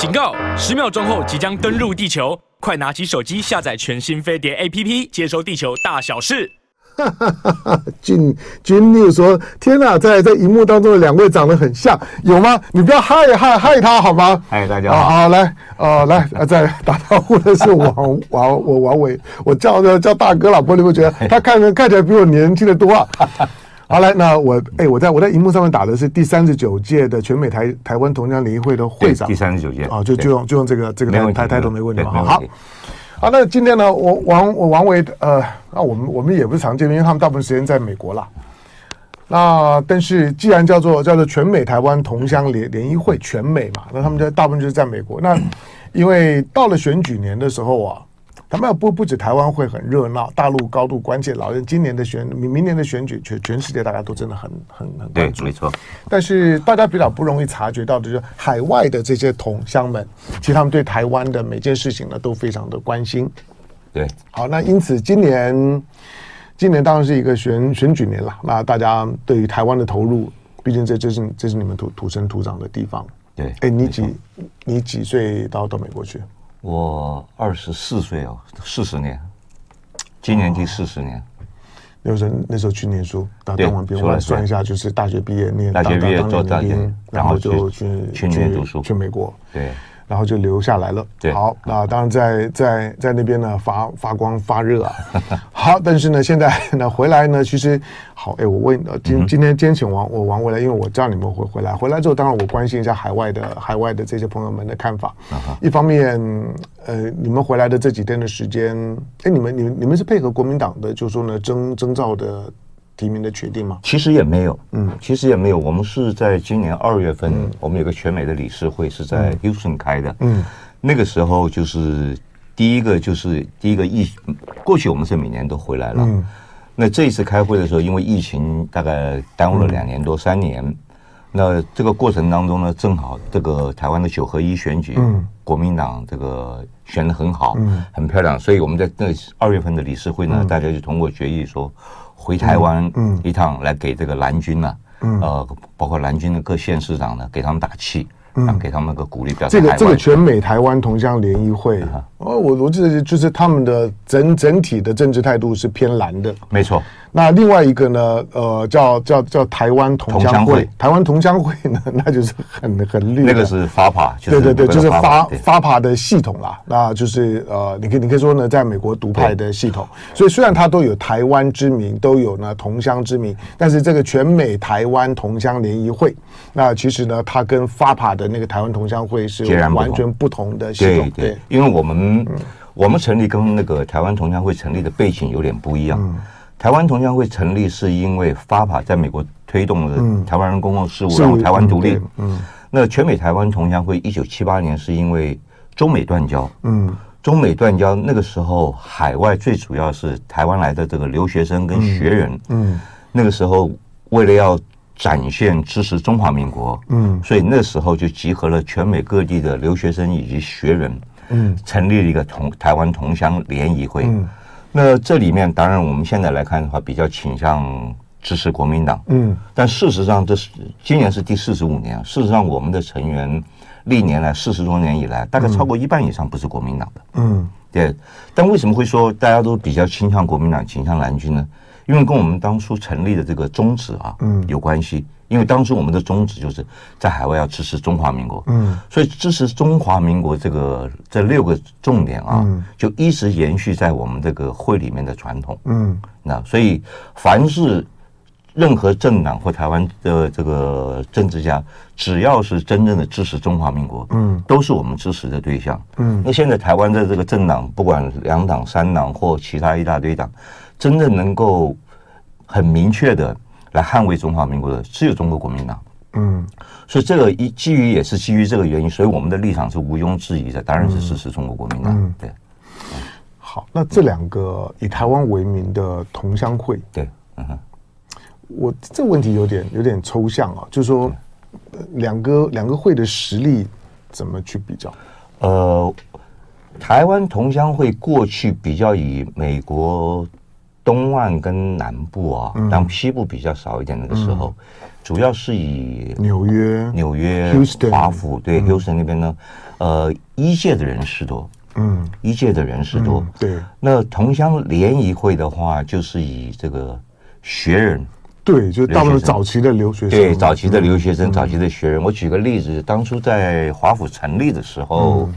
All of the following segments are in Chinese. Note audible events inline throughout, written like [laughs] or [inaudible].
警告！十秒钟后即将登陆地球，快拿起手机下载全新飞碟 APP，接收地球大小事。哈哈哈哈君君你说：“天哪，在在荧幕当中的两位长得很像，有吗？你不要害害害他好吗？”嗨，大家好，好来，呃，来，啊，再 [laughs] 打招呼的是王王我王伟，我叫的叫大哥老婆，你会觉得 [laughs] 他看着看起来比我年轻的多啊。好，来，那我哎，我在我在荧幕上面打的是第三十九届的全美台台湾同乡联谊会的会长，第三十九届啊，就就用就用这个这个台台台都没问题嘛，好，好，那今天呢，我王我王维呃，那我们我们也不是常见面，因为他们大部分时间在美国啦。那但是既然叫做叫做全美台湾同乡联联谊会全美嘛，那他们就大部分就是在美国。那因为到了选举年的时候啊。他们要不不止台湾会很热闹，大陆高度关切。老人今年的选明明年的选举，全全世界大家都真的很很很关注。对，没错。但是大家比较不容易察觉到的，就是海外的这些同乡们，其实他们对台湾的每件事情呢都非常的关心。对，好，那因此今年今年当然是一个选选举年了。那大家对于台湾的投入，毕竟这这是这是你们土土生土长的地方。对，哎，你几你几岁到到美国去？我二十四岁哦，四十年，今年第四十年。那时候那时候去念书，打当完兵，我来算一下，就是大学毕业念大学毕业做大兵，然后就去去念读书，去美国。对。然后就留下来了。对，好，那当然在在在那边呢发发光发热啊。[laughs] 好，但是呢，现在呢回来呢，其实好，哎，我问，今今天今天请王我王回来，因为我知道你们会回来。回来之后，当然我关心一下海外的海外的这些朋友们的看法。一方面，呃，你们回来的这几天的时间，哎，你们你们你们是配合国民党的，就是说呢征征召的。提名的决定吗？其实也没有，嗯，其实也没有。我们是在今年二月份，嗯、我们有个全美的理事会是在 Houston 开的，嗯，那个时候就是第一个就是第一个疫，过去我们是每年都回来了，嗯，那这一次开会的时候，因为疫情大概耽误了两年多三年，嗯、那这个过程当中呢，正好这个台湾的九合一选举，嗯，国民党这个选的很好，嗯，很漂亮，所以我们在那二月份的理事会呢，嗯、大家就通过决议说。回台湾一趟，来给这个蓝军呢，呃，包括蓝军的各县市长呢，给他们打气。嗯，给他们个鼓励，这个这个全美台湾同乡联谊会，哦，我我记得就是他们的整整体的政治态度是偏蓝的，没错。那另外一个呢，呃，叫叫叫台湾同乡会，台湾同乡会呢，[laughs] 那就是很很绿，那个是 FAPA，对对对，就是发 FAPA 的系统啦。那就是呃，你可以你可以说呢，在美国独派的系统，所以虽然它都有台湾之名，都有呢同乡之名，但是这个全美台湾同乡联谊会，那其实呢，它跟 FAPA 的那个台湾同乡会是完全不同的系统，对，因为我们我们成立跟那个台湾同乡会成立的背景有点不一样。台湾同乡会成立是因为 FAPA 在美国推动了台湾人公共事务，然后台湾独立。嗯，那全美台湾同乡会一九七八年是因为中美断交。嗯，中美断交那个时候，海外最主要是台湾来的这个留学生跟学人。嗯，那个时候为了要展现支持中华民国，嗯，所以那时候就集合了全美各地的留学生以及学人，嗯，成立了一个同台湾同乡联谊会。嗯，那这里面当然我们现在来看的话，比较倾向支持国民党，嗯，但事实上这是今年是第四十五年，事实上我们的成员历年来四十多年以来，大概超过一半以上不是国民党的，嗯，对。但为什么会说大家都比较倾向国民党，倾向蓝军呢？因为跟我们当初成立的这个宗旨啊，嗯，有关系。因为当初我们的宗旨就是在海外要支持中华民国，嗯，所以支持中华民国这个这六个重点啊，就一直延续在我们这个会里面的传统，嗯，那所以凡是任何政党或台湾的这个政治家，只要是真正的支持中华民国，嗯，都是我们支持的对象，嗯。那现在台湾的这个政党，不管两党、三党或其他一大堆党。真正能够很明确的来捍卫中华民国的，只有中国国民党。嗯，所以这个一基于也是基于这个原因，所以我们的立场是毋庸置疑的，当然是支持中国国民党。嗯，对。好，那这两个以台湾为名的同乡会，对，嗯哼，我这个问题有点有点抽象啊，就是说两个两个会的实力怎么去比较？呃。台湾同乡会过去比较以美国东岸跟南部啊，但西部比较少一点。那个时候，主要是以纽约、纽约、华府对 Houston 那边呢，呃，一届的人士多，嗯，一届的人士多。对，那同乡联谊会的话，就是以这个学人。对，就到了早期的留学生。对，早期的留学生，早期的学人。我举个例子，当初在华府成立的时候，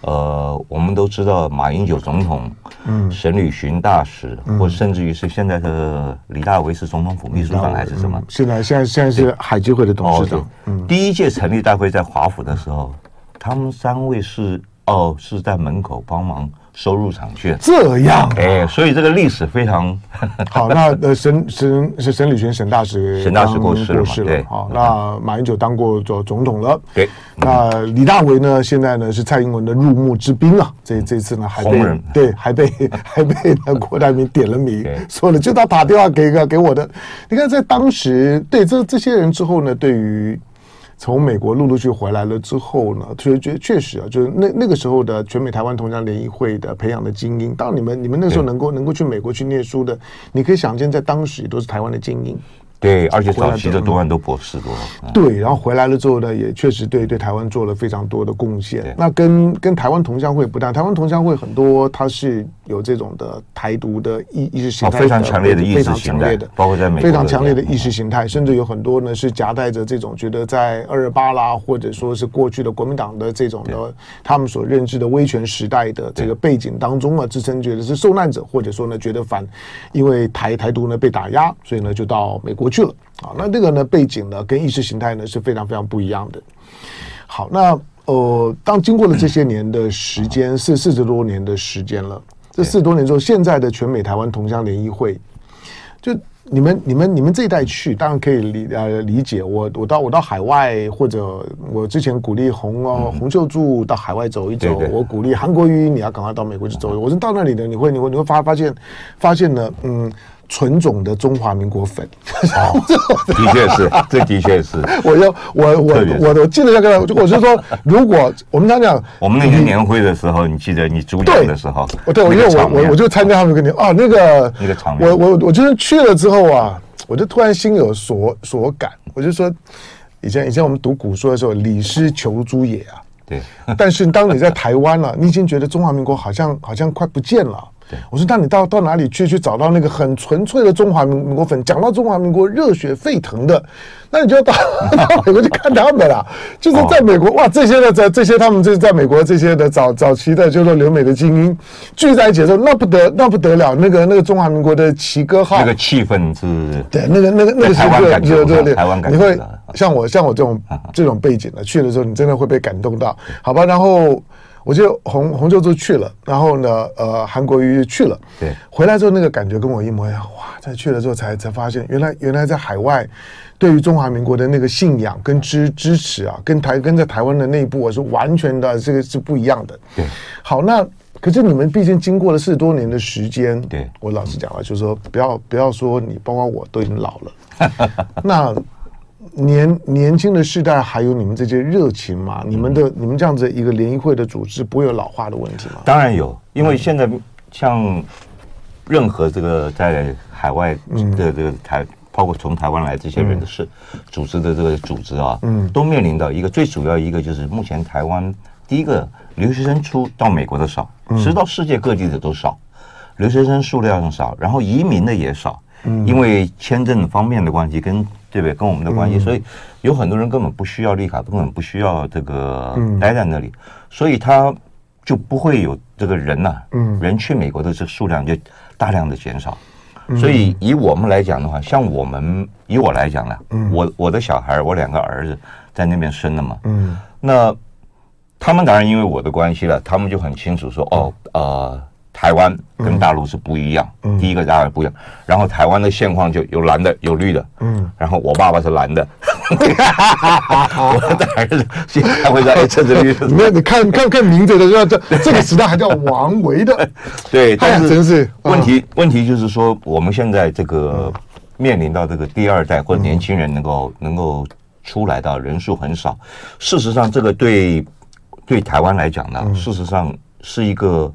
呃，我们都知道马英九总统，嗯，省旅巡大使，或甚至于是现在的李大为是总统府秘书长还是什么？现在现在现在是海基会的董事长。嗯，第一届成立大会在华府的时候，他们三位是哦是在门口帮忙。收入场券这样哎，所以这个历史非常 [laughs] 好。那呃，沈沈是沈履巡沈大使，沈大使过世了，对。好，那马英九当过总总统了，对。那李大为呢？现在呢是蔡英文的入幕之宾啊。这这次呢还被对还被 [laughs] 还被那 [laughs] 郭台铭点了名，说了就他打电话给个给我的。你看在当时对这这些人之后呢，对于。从美国陆陆续续回来了之后呢，确确确实啊，就是那那个时候的全美台湾同乡联谊会的培养的精英，到你们你们那时候能够能够去美国去念书的，你可以想见，在当时也都是台湾的精英。对，而且早期的多半都博士多。对，然后回来了之后呢，也确实对对台湾做了非常多的贡献。那跟跟台湾同乡会不但，台湾同乡会很多，它是有这种的台独的意意识形态，非常强烈的意识形态的，包括在美国非常强烈的意识形态，甚至有很多呢是夹带着这种觉得在二二八啦，或者说是过去的国民党的这种的他们所认知的威权时代的这个背景当中啊，自称觉得是受难者，或者说呢觉得反，因为台台独呢被打压，所以呢就到美国去了啊，那这个呢背景呢跟意识形态呢是非常非常不一样的。好，那呃，当经过了这些年的时间，是四十多年的时间了，这四十多年之后，现在的全美台湾同乡联谊会，就你们你们你们这一代去，当然可以理呃理解。我我到我到海外，或者我之前鼓励洪哦洪秀柱到海外走一走，我鼓励韩国瑜你要赶快到美国去走。我是到那里的，你会你会你会发发现发现呢，嗯。纯种的中华民国粉，哦，的确是，[laughs] 这的确是。我要我我我我记得那个，我是说，如果我们常讲，我们那天年会的时候，你记得你主讲的时候，对，我因为我我我就参加他们跟你啊，那个那个场面，我我我就是去了之后啊，我就突然心有所所感，我就说，以前以前我们读古书的时候，礼失求诸野啊，对。但是当你在台湾了，你已经觉得中华民国好像好像快不见了。我说，那你到到哪里去去找到那个很纯粹的中华民国粉？讲到中华民国热血沸腾的，那你就到 [laughs] 到美国去看他们了。就是在美国，哇，这些的这这些他们这在美国这些的早早期的，就是说留美的精英聚在一起的时候，那不得那不得了，那个那个中华民国的旗歌号，那个气氛是，对，那个那个那个是热热热烈，台湾感觉，你会像我像我这种这种背景的去的时候，你真的会被感动到，好吧？然后。我就洪洪秀柱去了，然后呢，呃，韩国瑜去了，对，回来之后那个感觉跟我一模一样，哇！在去了之后才才发现，原来原来在海外，对于中华民国的那个信仰跟支支持啊，跟台跟在台湾的内部，我是完全的这个是不一样的。对，好，那可是你们毕竟经过了四十多年的时间，对，我老实讲了，就是说不要不要说你，包括我都已经老了，[laughs] 那。年年轻的世代还有你们这些热情嘛？你们的你们这样子一个联谊会的组织不会有老化的问题吗？当然有，因为现在像任何这个在海外的这个台，包括从台湾来这些人的是组织的这个组织啊，嗯，都面临到一个最主要一个就是目前台湾第一个留学生出到美国的少，其实到世界各地的都少，留学生数量少，然后移民的也少，嗯，因为签证方面的关系跟。对不对？跟我们的关系，所以有很多人根本不需要绿卡，根本不需要这个待在那里，所以他就不会有这个人呐，人去美国的这个数量就大量的减少。所以以我们来讲的话，像我们以我来讲呢，我我的小孩，我两个儿子在那边生的嘛，那他们当然因为我的关系了，他们就很清楚说，哦，呃。台湾跟大陆是不一样，嗯、第一个当然不一样。然后台湾的现况就有蓝的，有绿的。嗯，然后我爸爸是蓝的，[laughs] 我的儿子现在会在趁着绿的。没有，你看看看名字的时候，这这个时代还叫王维的。[laughs] 对，但是真是问题。问题就是说，我们现在这个面临到这个第二代或者年轻人能够能够出来的人数很少。事实上，这个对对台湾来讲呢，事实上是一个。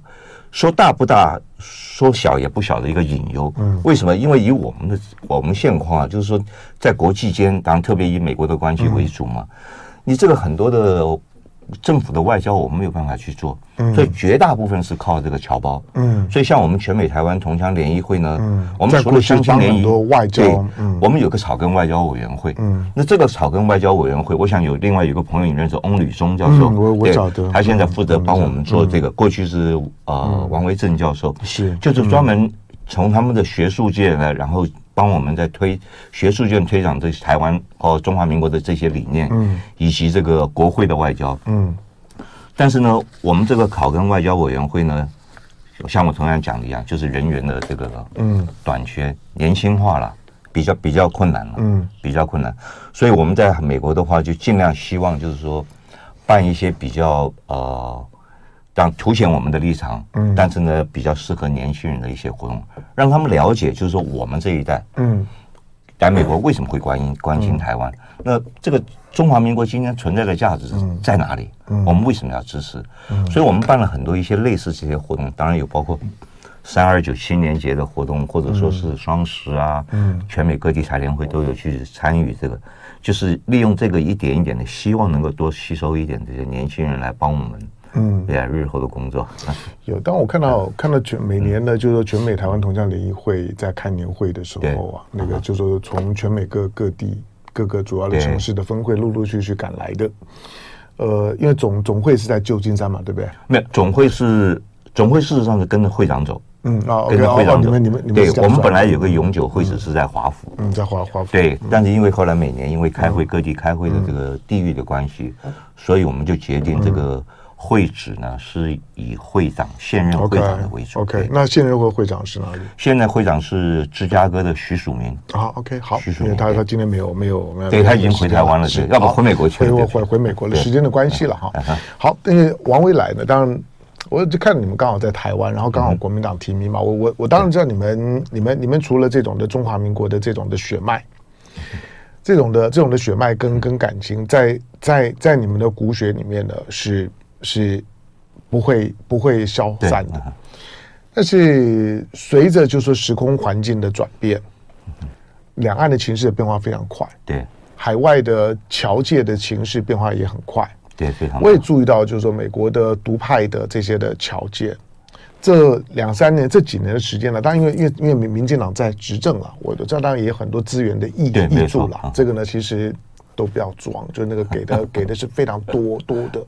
说大不大，说小也不小的一个隐忧。嗯，为什么？因为以我们的我们现况啊，就是说在国际间，当然特别以美国的关系为主嘛，嗯、你这个很多的。政府的外交我们没有办法去做，所以绝大部分是靠这个侨胞。嗯，所以像我们全美台湾同乡联谊会呢，嗯，我们除了乡亲联谊外交，对，我们有个草根外交委员会。嗯，那这个草根外交委员会，我想有另外有个朋友你认识翁履松教授，我我晓得，他现在负责帮我们做这个，过去是呃王维正教授，是。就是专门从他们的学术界呢，然后。帮我们在推学术界推广这台湾和中华民国的这些理念，嗯，以及这个国会的外交，嗯。但是呢，我们这个考跟外交委员会呢，像我同样讲的一样，就是人员的这个嗯短缺，年轻化了，比较比较困难了，嗯，比较困难。所以我们在美国的话，就尽量希望就是说办一些比较呃。让凸显我们的立场，嗯，但是呢，比较适合年轻人的一些活动，让他们了解，就是说我们这一代，嗯，来美国为什么会关心关心台湾？那这个中华民国今天存在的价值在哪里？我们为什么要支持？所以我们办了很多一些类似这些活动，当然有包括三二九青年节的活动，或者说是双十啊，嗯，全美各地台联会都有去参与这个，就是利用这个一点一点的，希望能够多吸收一点这些年轻人来帮我们。嗯，对啊，日后的工作有。当我看到看到全每年呢，就是说全美台湾同乡联谊会在开年会的时候啊，那个就是说从全美各各地各个主要的城市的分会陆陆续续赶来的。呃，因为总总会是在旧金山嘛，对不对？没有，总会是总会事实上是跟着会长走。嗯啊，跟着会长走。你们你们你们对，我们本来有个永久会址是在华府。嗯，在华华府。对，但是因为后来每年因为开会各地开会的这个地域的关系，所以我们就决定这个。会址呢是以会长现任会长的为主。OK，, okay 那现任会会长是哪里？现在会长是芝加哥的徐曙明。好，OK，好。许曙明，他他今天没有没有没有。对他已经回台湾了，是要不回美国去？回回回美国了，时间的关系了哈。好，因为王维来呢，当然我就看你们刚好在台湾，然后刚好国民党提名嘛，我我我当然知道你们你们你们除了这种的中华民国的这种的血脉，这种的这种的血脉跟跟感情，在在在你们的骨血里面呢是。是不会不会消散的，但是随着就是说时空环境的转变，两岸的情势的变化非常快。对，海外的侨界的情势变化也很快。对，非常。我也注意到，就是说美国的独派的这些的侨界，这两三年这几年的时间了，当然因为因为因为民民进党在执政了，我的这当然也有很多资源的挹挹助了。这个呢，其实。都不要装，就那个给的 [laughs] 给的是非常多多的，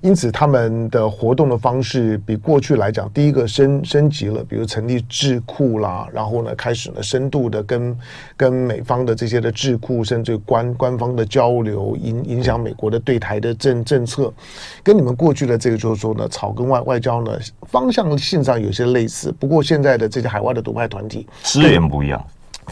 因此他们的活动的方式比过去来讲，第一个升升级了，比如成立智库啦，然后呢开始呢深度的跟跟美方的这些的智库，甚至官官方的交流，影影响美国的对台的政政策，跟你们过去的这个就是说呢草根外外交呢方向性上有些类似，不过现在的这些海外的独派团体资源不一样。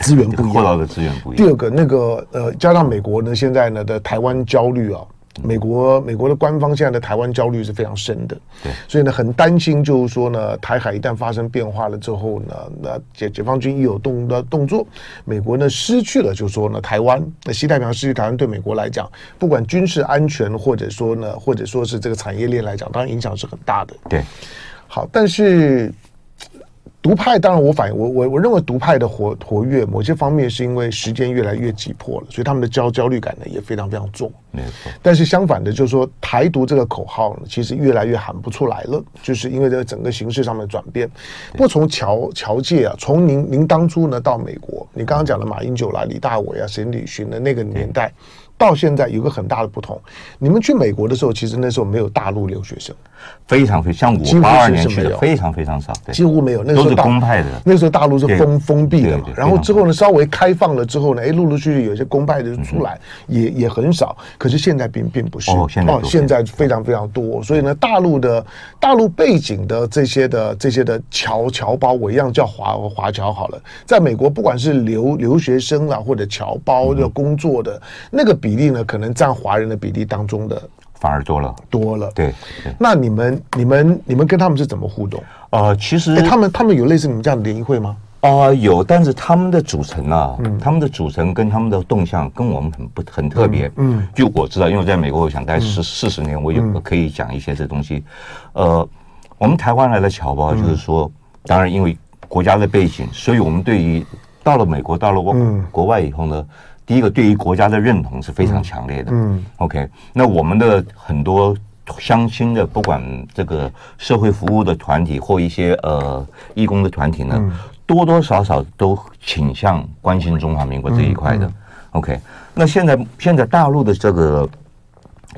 资源不一样，获到的资源不一样。第二个，那个呃，加上美国呢，现在呢的台湾焦虑啊，美国美国的官方现在的台湾焦虑是非常深的，对，所以呢很担心，就是说呢，台海一旦发生变化了之后呢，那解解放军一有动的动作，美国呢失去了，就是说呢，台湾那西太平洋失去台湾，对美国来讲，不管军事安全或者说呢，或者说是这个产业链来讲，当然影响是很大的。对，好，但是。独派当然，我反我我我认为独派的活活跃，某些方面是因为时间越来越急迫了，所以他们的焦焦虑感呢也非常非常重。没错。但是相反的，就是说台独这个口号呢，其实越来越喊不出来了，就是因为这个整个形势上面的转变。不过从侨侨界啊，从您您当初呢到美国，你刚刚讲的马英九啦、李大伟啊、沈礼勋的那个年代。到现在有个很大的不同，你们去美国的时候，其实那时候没有大陆留学生，非常非常，像我八二年去的非常非常少，几乎没有。那时候都是公派的，那时候大陆是封封闭的嘛。然后之后呢，稍微开放了之后呢，哎，陆陆续续有些公派的出来，也也很少。可是现在并并不是哦，现在非常非常多。所以呢，大陆的大陆背景的这些的这些的侨侨胞，我一样叫华华侨好了。在美国，不管是留留学生啦，或者侨胞的工作的那个。比例呢，可能占华人的比例当中的反而多了，多了。对，那你们、你们、你们跟他们是怎么互动？呃，其实他们他们有类似你们这样的联谊会吗？啊、呃，有，但是他们的组成啊，嗯、他们的组成跟他们的动向跟我们很不很特别。嗯，嗯就我知道，因为在美国我想待十四十年，我有可以讲一些这东西。嗯、呃，我们台湾来的侨胞就是说。当然因为国家的背景，所以我们对于到了美国，到了国国外以后呢，嗯、第一个对于国家的认同是非常强烈的。嗯，OK，那我们的很多相亲的，不管这个社会服务的团体或一些呃义工的团体呢，嗯、多多少少都倾向关心中华民国这一块的。OK，那现在现在大陆的这个。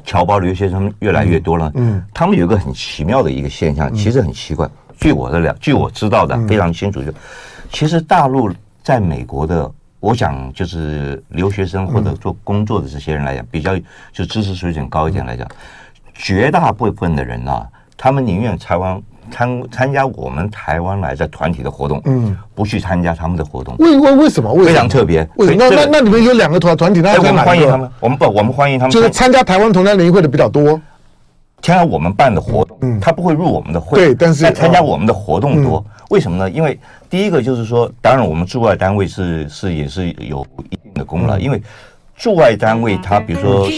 侨胞留学生越来越多了，嗯，他们有一个很奇妙的一个现象，其实很奇怪。据我的了，据我知道的非常清楚，就其实大陆在美国的，我想就是留学生或者做工作的这些人来讲，比较就知识水准高一点来讲，绝大部分的人啊，他们宁愿台湾。参参加我们台湾来的团体的活动，嗯，不去参加他们的活动，为为为什么？非常特别。为什么？那那那你们有两个团团体，那我们欢迎他们。我们不，我们欢迎他们。就是参加台湾同乡联谊会的比较多，参加我们办的活动，嗯，他不会入我们的会，对，但是参加我们的活动多。为什么呢？因为第一个就是说，当然我们驻外单位是是也是有一定的功劳，因为驻外单位他比如说。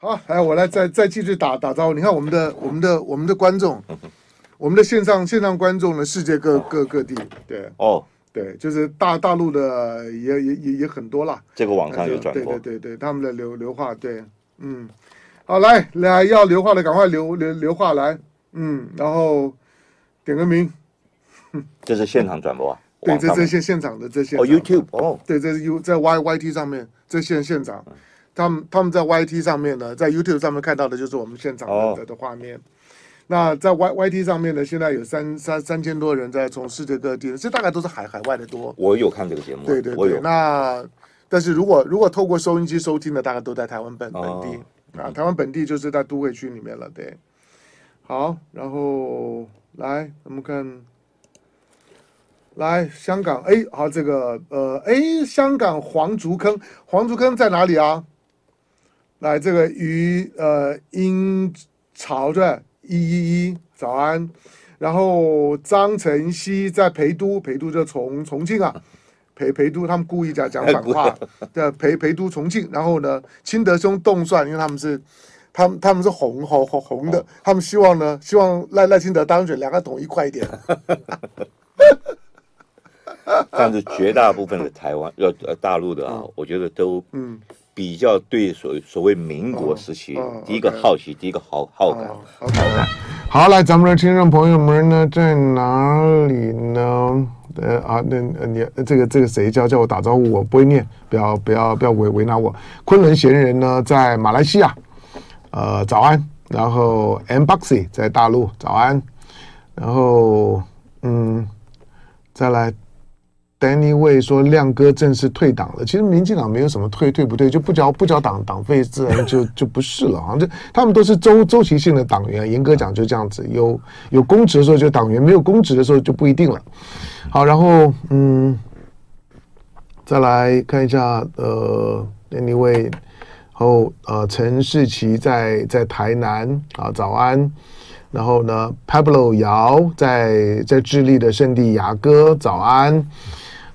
好，来，我来再再继续打打招呼。你看，我们的我们的我们的观众，[laughs] 我们的线上线上观众呢，世界各各各地，对，哦，对，就是大大陆的也也也也很多啦。这个网上有转播，对对对对，他们的流流话，对，嗯，好，来来要留话的赶快留留留话来，嗯，然后点个名。这是现场转播啊？[laughs] 对，这这些现场的这些哦，YouTube 哦，对，这是 U 在 Y Y T 上面，这现现场。他们他们在 YT 上面呢，在 YouTube 上面看到的就是我们现场的的画面。那在 Y YT 上面呢，现在有三三三千多人在从世界各地，这大概都是海海外的多。我有看这个节目，对对对。那但是如果如果透过收音机收听的，大概都在台湾本本地啊，台湾本地就是在都会区里面了。对，好，然后来我们看，来香港，哎，好，这个呃，哎，香港黄竹坑，黄竹坑在哪里啊？来，这个于呃英朝的一一一早安，然后张晨曦在陪都，陪都就从重庆啊，陪陪都他们故意讲讲反话，对陪陪都重庆，然后呢，清德兄动算，因为他们是，他们他们是红红红红的，他们希望呢，希望赖赖清德当选，两个统一快一点。[laughs] 但是绝大部分的台湾呃呃大陆的啊，我觉得都嗯。比较对所所谓民国时期，第一个好奇，第一个好好感，好感。好，来，咱们的听众朋友们呢，在哪里呢？呃啊，那你这个这个谁叫叫我打招呼，我不会念，不要不要不要为为难我。昆仑闲人呢，在马来西亚，呃，早安。然后 Mboxy 在大陆，早安。然后嗯，再来。Danny Way 说：“亮哥正式退党了。其实民进党没有什么退退不退，就不交不交党党费，自然就就不是了。好像这他们都是周周期性的党员。严格讲就这样子，有有公职的时候就党员，没有公职的时候就不一定了。好，然后嗯，再来看一下呃，Danny Way，然后呃，陈世奇在在台南啊，早安。然后呢，Pablo 姚在在智利的圣地亚哥，早安。”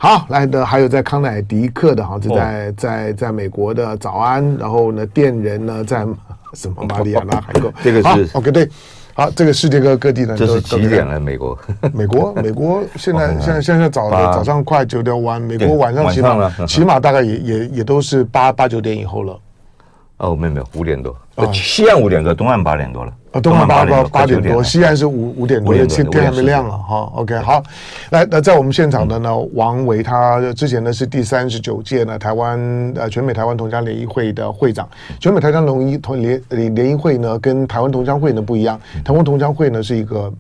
好，来的还有在康乃狄克的哈，是在在在美国的早安，然后呢，电人呢在什么马里亚纳海沟，[laughs] 这个是 OK 对，好，这个世界各各地呢，这是几点了？美国，[laughs] 美国，美国现在现在现在早早上快九点晚，美国晚上起码起码大概也也也都是八八九点以后了。哦，没有没有，五点多，西岸五点多，东岸八点多了。啊，东岸八八八点多，西岸是五五点多，天天还没亮了哈。OK，好，来，那在我们现场的呢，王维他之前呢是第三十九届呢台湾呃全美台湾同乡联谊会的会长。全美台湾同一同联联联谊会呢跟台湾同乡会呢不一样，台湾同乡会呢是一个。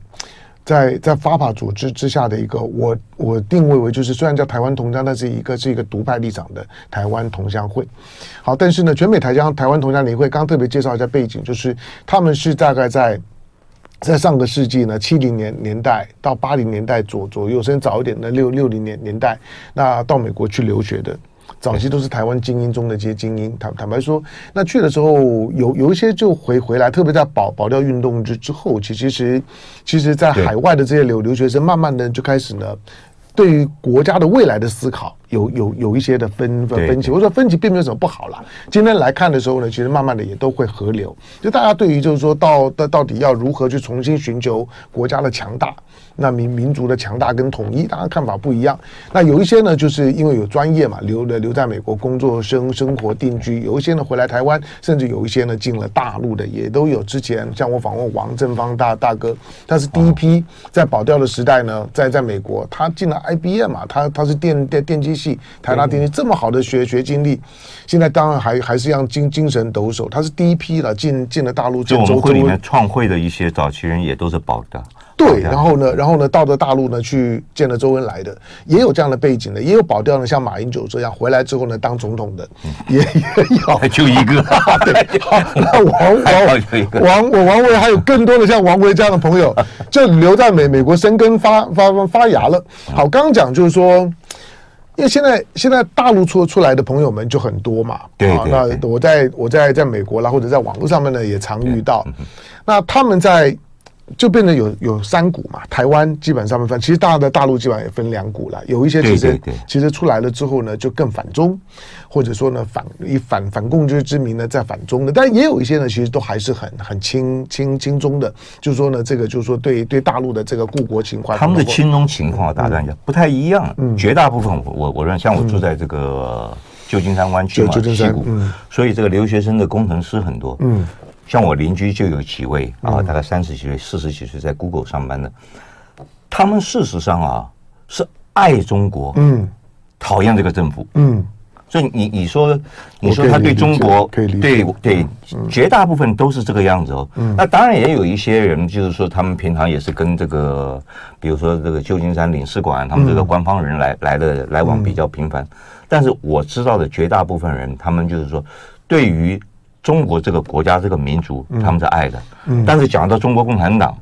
在在发法组织之下的一个，我我定位为就是虽然叫台湾同乡，但是一个是一个独派立场的台湾同乡会。好，但是呢，全美台江台湾同乡联会，刚特别介绍一下背景，就是他们是大概在在上个世纪呢七零年年代到八零年代左左右，甚至早一点的六六零年年代，那到美国去留学的。早期都是台湾精英中的这些精英，坦坦白说，那去的时候有有一些就回回来，特别在保保钓运动之之后，其其实其实在海外的这些留留学生，慢慢的就开始呢，对于国家的未来的思考有有有一些的分分分歧。我说分歧并没有什么不好啦。今天来看的时候呢，其实慢慢的也都会合流。就大家对于就是说到到到底要如何去重新寻求国家的强大。那民民族的强大跟统一，大家看法不一样。那有一些呢，就是因为有专业嘛，留了留在美国工作生生活定居；有一些呢回来台湾，甚至有一些呢进了大陆的，也都有。之前像我访问王正芳大大哥，他是第一批在保钓的时代呢，在在美国，他进了 IBM 嘛，他他是电电电机系，台大电机这么好的学学经历，现在当然还还是让精精神抖擞。他是第一批了进进了大陆，就我们会里面创会的一些早期人也都是保的。对，然后呢，然后呢，到了大陆呢，去见了周恩来的，也有这样的背景的，也有保钓呢，像马英九这样回来之后呢，当总统的，也 [laughs] 也有，就一个，[laughs] 对，[laughs] 好，那王王王我王维还有更多的像王维这样的朋友，就留在美美国生根发发发芽了。好，刚刚讲就是说，因为现在现在大陆出出来的朋友们就很多嘛，对，那我在我在在美国啦，或者在网络上面呢，也常遇到，那他们在。就变得有有三股嘛，台湾基本上面分，其实大的大陆基本上也分两股了。有一些其实其实出来了之后呢，就更反中，或者说呢反以反反共之之名呢在反中的，但也有一些呢，其实都还是很很亲亲亲中的，就是说呢，这个就是说对对大陆的这个故国情怀，他们的亲中情况大概讲不太一样。嗯，绝大部分我我认为像我住在这个旧金山湾区嘛，西谷，嗯，所以这个留学生的工程师很多，嗯。像我邻居就有几位啊，大概三十几岁、四十几岁在 Google 上班的，他们事实上啊是爱中国，嗯，讨厌这个政府，嗯，所以你你说你说他对中国对对绝大部分都是这个样子哦，那当然也有一些人就是说他们平常也是跟这个，比如说这个旧金山领事馆他们这个官方人来来的来往比较频繁，但是我知道的绝大部分人，他们就是说对于。中国这个国家，这个民族，他们是爱的。嗯，但是讲到中国共产党，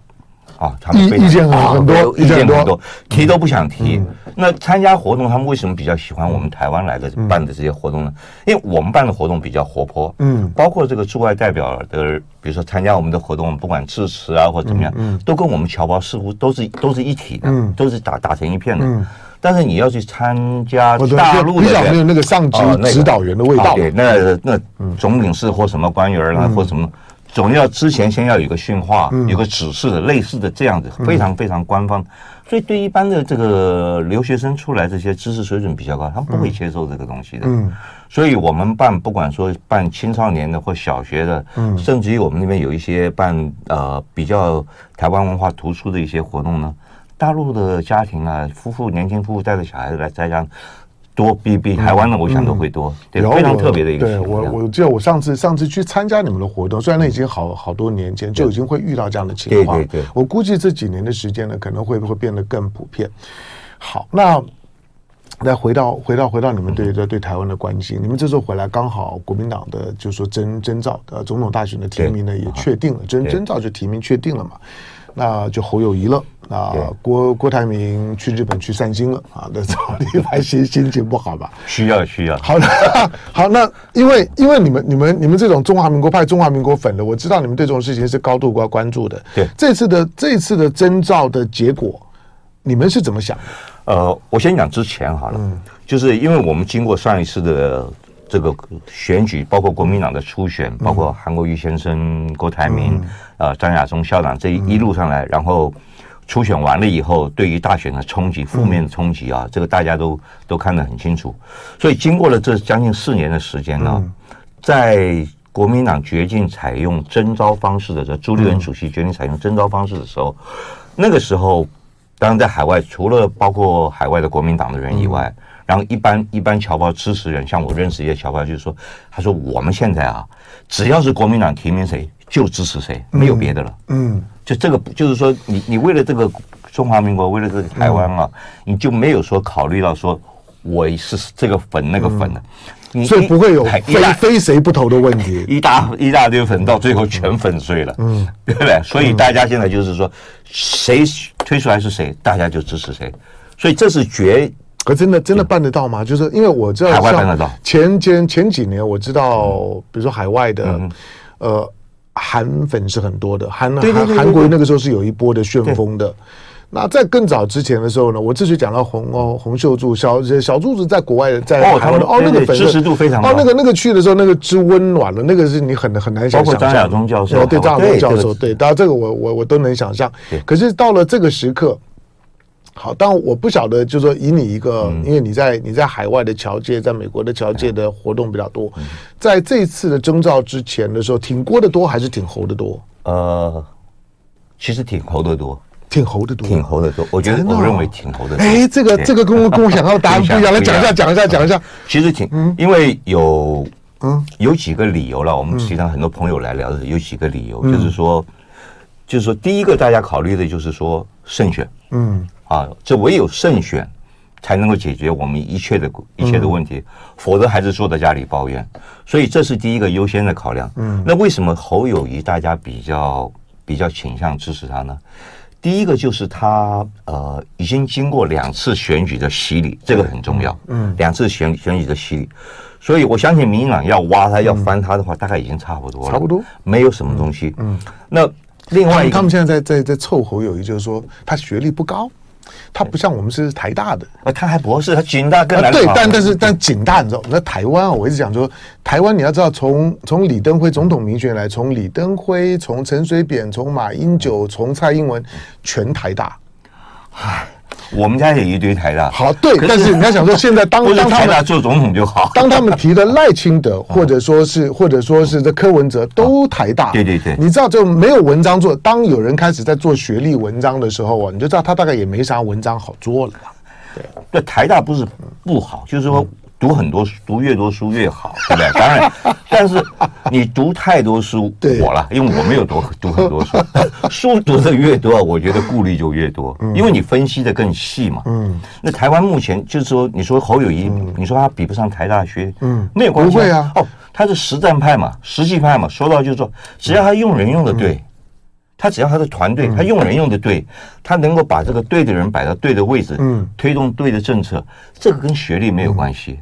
啊，他们意见很多，意见很多，提都不想提。那参加活动，他们为什么比较喜欢我们台湾来的办的这些活动呢？因为我们办的活动比较活泼，嗯，包括这个驻外代表的，比如说参加我们的活动，不管致辞啊或者怎么样，嗯，都跟我们侨胞似乎都是都是一体的，嗯，都是打打成一片的。但是你要去参加大陆的，比较没有那个上级指导员的味道。对，那那总领事或什么官员啊，或什么，总要之前先要有个训话，有个指示的，类似的这样子，非常非常官方。所以对一般的这个留学生出来，这些知识水准比较高，他们不会接受这个东西的。嗯。所以我们办，不管说办青少年的或小学的，嗯，甚至于我们那边有一些办呃比较台湾文化突出的一些活动呢。大陆的家庭啊，夫妇年轻夫妇带着小孩子来参加，多比比台湾的我想都会多，对，非常特别的一个。对我，我记得我上次上次去参加你们的活动，虽然那已经好好多年前就已经会遇到这样的情况，对对对。我估计这几年的时间呢，可能会不会变得更普遍。好，那再回到回到回到你们对对对台湾的关心，你们这时候回来刚好国民党的就是说征征召的总统大选的提名呢也确定了，征征召就提名确定了嘛。那就侯友谊了，啊，郭郭台铭去日本去散心了啊，那早 [laughs] 你还心心情不好吧？需要需要。好的，[laughs] 好，那因为因为你们你们你们这种中华民国派中华民国粉的，我知道你们对这种事情是高度关关注的。对，这次的这次的征兆的结果，你们是怎么想的？呃，我先讲之前好了，嗯，就是因为我们经过上一次的。这个选举包括国民党的初选，包括韩国瑜先生、郭台铭、呃张亚中校长这一一路上来，然后初选完了以后，对于大选的冲击、负面的冲击啊，这个大家都都看得很清楚。所以经过了这将近四年的时间呢，在国民党决定采用征召方式的时候，朱立伦主席决定采用征召方式的时候，那个时候，当然在海外，除了包括海外的国民党的人以外。然后一般一般侨胞支持人，像我认识一些侨胞，就是说，他说我们现在啊，只要是国民党提名谁，就支持谁，没有别的了。嗯，就这个，就是说，你你为了这个中华民国，为了这个台湾啊，你就没有说考虑到说我是这个粉那个粉的，所以不会有非非谁不投的问题。[laughs] 一大一大堆粉到最后全粉碎了，嗯，对不对？所以大家现在就是说，谁推出来是谁，大家就支持谁。所以这是绝。可真的真的办得到吗？就是因为我知道，海外办得到。前前前几年我知道，比如说海外的，呃，韩粉是很多的，韩韩韩国那个时候是有一波的旋风的。那在更早之前的时候呢，我之前讲到红哦洪秀柱小小柱子在国外在哦，他们哦那个支持度非常高哦，那个那个去的时候那个之温暖了，那个是你很很难想象。包括张亚中教授，对张亚中教授，对，当然这个我我我都能想象。可是到了这个时刻，好，但我不晓得，就是说以你一个，因为你在你在海外的侨界，在美国的侨界的活动比较多，在这次的征召之前的时候，挺郭的多还是挺侯的多？呃，其实挺侯的多。挺侯的多，挺侯的多。我觉得，我认为挺侯的多。哎，这个这个跟我跟我想到的答案 [laughs] 不一样。来讲一下，讲一下，讲一下。其实挺，因为有嗯有几个理由了。我们实际上很多朋友来聊的有几个理由，就是说，就是说，第一个大家考虑的就是说胜选。嗯啊，这唯有慎选才能够解决我们一切的一切的问题，否则还是坐在家里抱怨。所以这是第一个优先的考量。嗯，那为什么侯友谊大家比较比较倾向支持他呢？第一个就是他呃已经经过两次选举的洗礼，这个很重要。嗯，两次选选举的洗礼，所以我相信民进党要挖他要翻他的话，大概已经差不多了，差不多没有什么东西。嗯，那另外一个，他们现在在在在凑侯友谊，就是说他学历不高。他不像我们是台大的，啊，他还博士，他警大更难考。对，但但是但警大，你知道，那台湾啊，我一直讲说，台湾你要知道，从从李登辉总统民选来，从李登辉，从陈水扁，从马英九，从蔡英文，全台大。唉。我们家有一堆台大，好对，但是你要想说，现在当 [laughs] 当他们做总统就好，当他们提的赖清德，[laughs] 或者说是或者说是这柯文哲都台大，对对对，你知道就没有文章做。当有人开始在做学历文章的时候啊，你就知道他大概也没啥文章好做了。对，那台大不是不好，就是说。读很多书，读越多书越好，对不对？当然，[laughs] 但是你读太多书，我了，因为我没有读读很多书，[laughs] 书读的越多，我觉得顾虑就越多，因为你分析的更细嘛。嗯，那台湾目前就是说，你说侯友谊，你说他比不上台大学，嗯，没有关系，会啊。哦，他是实战派嘛，实际派嘛。说到就是说，只要他用人用的对，他只要他的团队，他用人用的对，他能够把这个对的人摆到对的位置，嗯，推动对的政策，这个跟学历没有关系。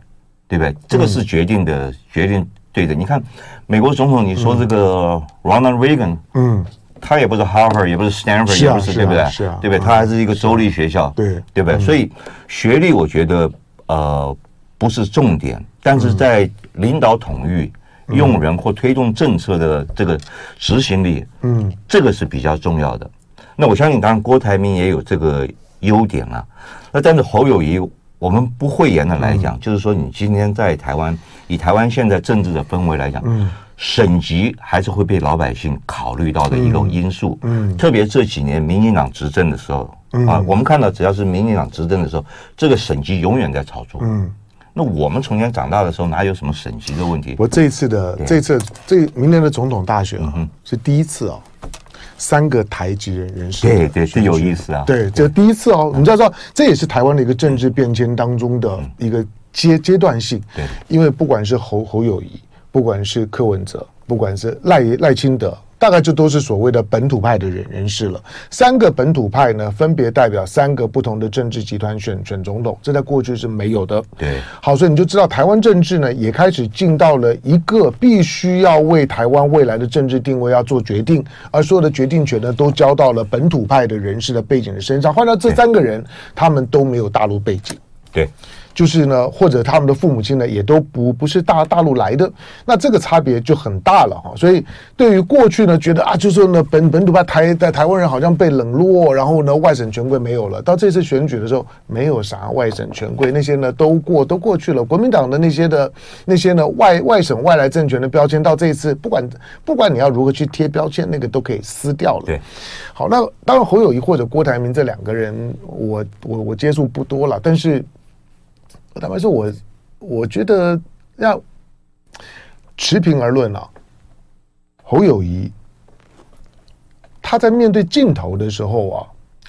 对不对？这个是决定的，决定对的。你看，美国总统，你说这个 Ronald Reagan，嗯，他也不是 Harvard，也不是 Stanford，也不是，对不对？是啊，对不对？他还是一个州立学校，对，对不对？所以学历，我觉得呃不是重点，但是在领导统御、用人或推动政策的这个执行力，嗯，这个是比较重要的。那我相信，当然郭台铭也有这个优点啊。那但是侯友宜。我们不讳言的来讲，嗯、就是说，你今天在台湾，以台湾现在政治的氛围来讲，嗯，省级还是会被老百姓考虑到的一种因素。嗯，嗯特别这几年民进党执政的时候，嗯、啊，我们看到只要是民进党执政的时候，这个省级永远在炒作。嗯，那我们从前长大的时候，哪有什么省级的问题？我这一次的这次这明年的总统大选啊，嗯、哼是第一次哦。三个台籍人人士，对对，是有意思啊。对，这第一次哦，你知道，这也是台湾的一个政治变迁当中的一个阶阶段性。对，因为不管是侯侯友谊，不管是柯文哲，不管是赖赖清德。大概就都是所谓的本土派的人人士了。三个本土派呢，分别代表三个不同的政治集团选选总统，这在过去是没有的。对，好，所以你就知道台湾政治呢，也开始进到了一个必须要为台湾未来的政治定位要做决定，而所有的决定权呢，都交到了本土派的人士的背景的身上。换到这三个人，他们都没有大陆背景。对。就是呢，或者他们的父母亲呢，也都不不是大大陆来的，那这个差别就很大了哈。所以对于过去呢，觉得啊，就是呢本本土派台在台湾人好像被冷落，然后呢外省权贵没有了。到这次选举的时候，没有啥外省权贵，那些呢都过都过去了。国民党的那些的那些呢外外省外来政权的标签，到这一次不管不管你要如何去贴标签，那个都可以撕掉了。对，好，那当然侯友谊或者郭台铭这两个人，我我我接触不多了，但是。坦白说，我我觉得要持平而论啊，侯友谊他在面对镜头的时候啊，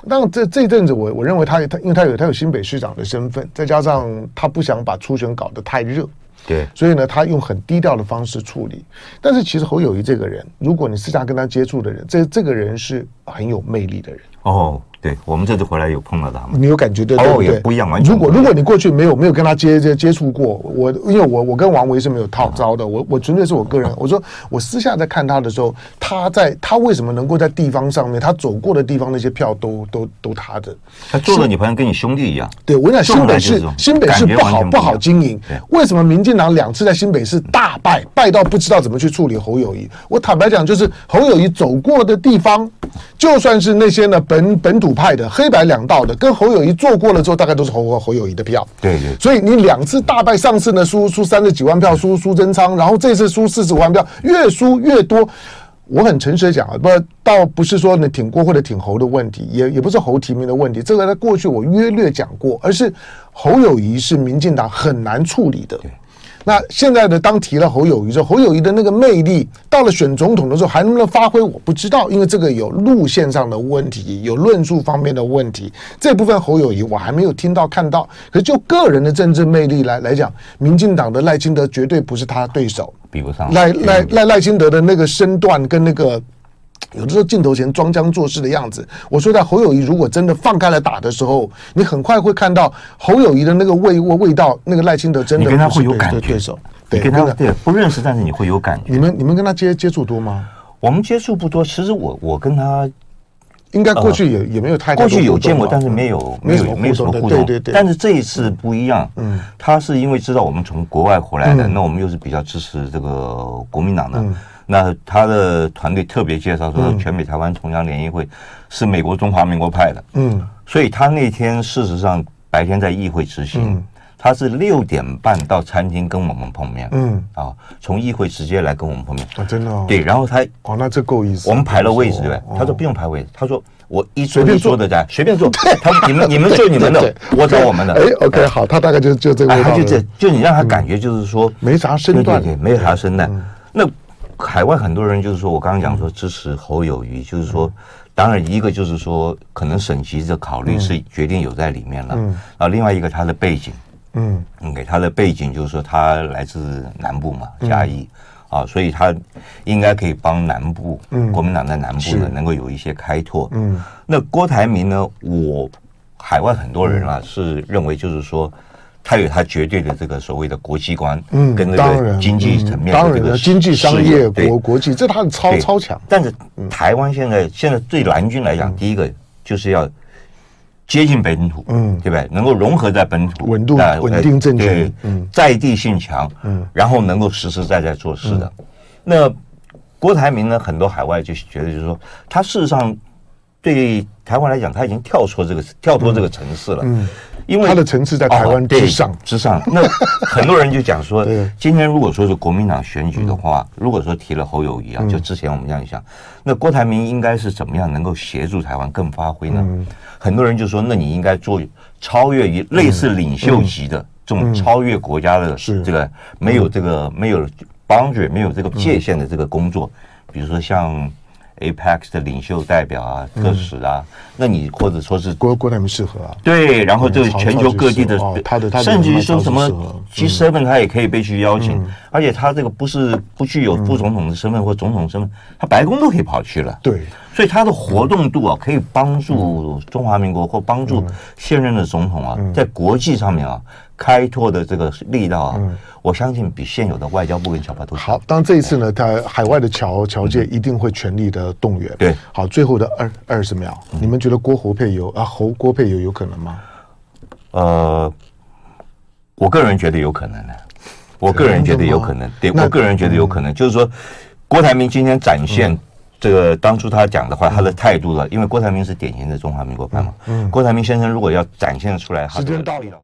当然这这阵子我我认为他他因为他有他有新北市长的身份，再加上他不想把初选搞得太热，对，所以呢，他用很低调的方式处理。但是其实侯友谊这个人，如果你私下跟他接触的人，这这个人是很有魅力的人哦，对，我们这次回来有碰到他们，你有感觉对对哦，也不一样，完全。如果如果你过去没有没有跟他接接接触过，我因为我我跟王维是没有套招的，我我纯粹是我个人。我说我私下在看他的时候，他在他为什么能够在地方上面，他走过的地方那些票都都都他的，他做的你朋友跟你兄弟一样。对，我跟你讲新北市新北市不好不好经营，为什么民进党两次在新北市大败，败到不知道怎么去处理侯友谊？我坦白讲，就是侯友谊走过的地方，就算是那些呢本本土。派的黑白两道的，跟侯友谊做过了之后，大概都是侯侯友谊的票。对对，所以你两次大败，上次呢输输三十几万票，输输贞昌，然后这次输四十五万票，越输越多。我很诚实的讲啊，不倒不是说你挺郭或者挺侯的问题，也也不是侯提名的问题，这个在过去我约略讲过，而是侯友谊是民进党很难处理的。那现在的当提了侯友谊之后，侯友谊的那个魅力到了选总统的时候还能不能发挥，我不知道，因为这个有路线上的问题，有论述方面的问题。这部分侯友谊我还没有听到看到。可是就个人的政治魅力来来讲，民进党的赖清德绝对不是他对手，比不上赖赖赖赖清德的那个身段跟那个。有的时候镜头前装腔作势的样子，我说在侯友谊如果真的放开了打的时候，你很快会看到侯友谊的那个味味味道，那个赖清德真的跟他会有感觉。对手，对跟他对不认识，但是你会有感觉。你们你们跟他接接触多吗？我们接触不多。其实我我跟他应该过去也也没有太过去有见过，但是没有没有没有什么互动。对对对。但是这一次不一样。嗯，他是因为知道我们从国外回来的，那我们又是比较支持这个国民党的。那他的团队特别介绍说，全美台湾同乡联谊会是美国中华民国派的，嗯，所以他那天事实上白天在议会执行，他是六点半到餐厅跟我们碰面，嗯，啊，从议会直接来跟我们碰面，啊，真的，哦，对，然后他，哦，那这够意思，我们排了位置，对，他说不用排位置，他说我一随便坐。的在，随便坐，[laughs] 他你们你们坐你们的，我走我们的，哎，OK，好，他大概就就这个，他就这，就你让他感觉就是说没啥身段，对对，没啥身段，那。海外很多人就是说，我刚刚讲说支持侯友谊，就是说，当然一个就是说，可能省级的考虑是决定有在里面了。嗯。啊，另外一个他的背景，嗯，给他的背景就是说他来自南部嘛，嘉义，啊，所以他应该可以帮南部，嗯，国民党在南部呢能够有一些开拓。嗯。那郭台铭呢？我海外很多人啊是认为就是说。他有他绝对的这个所谓的国际观，嗯，跟那个经济层面的这个经济商业国国际，这他的超超强。但是台湾现在现在对蓝军来讲，第一个就是要接近本土，嗯，对不对？能够融合在本土，稳度稳定政权，嗯，在地性强，嗯，然后能够实实在在做事的。那郭台铭呢？很多海外就觉得就是说，他事实上对台湾来讲，他已经跳出这个跳脱这个城市了，嗯。因为他的层次在台湾之上，之上。那很多人就讲说，[laughs] 今天如果说是国民党选举的话，如果说提了侯友谊啊，就之前我们这样想，那郭台铭应该是怎么样能够协助台湾更发挥呢？很多人就说，那你应该做超越于类似领袖级的这种超越国家的这个没有这个没有 boundary 没有这个界限的这个工作，比如说像。Apex 的领袖代表啊，特使啊，那你或者说是国国台铭适合啊？对，然后这个全球各地的，他的甚至于说什么 G7，他也可以被去邀请，而且他这个不是不具有副总统的身份或总统身份，他白宫都可以跑去了。对，所以他的活动度啊，可以帮助中华民国或帮助现任的总统啊，在国际上面啊。开拓的这个力道啊，嗯、我相信比现有的外交部跟侨胞都好。当这一次呢，他海外的侨侨界一定会全力的动员。对，好，最后的二二十秒，嗯、你们觉得郭侯配有啊侯郭配有有可能吗？呃，我个人觉得有可能的，我个人觉得有可能。对，我个人觉得有可能，就是说，郭台铭今天展现这个当初他讲的话，他的态度了，因为郭台铭是典型的中华民国派嘛。嗯。郭台铭先生如果要展现出来，时间到了。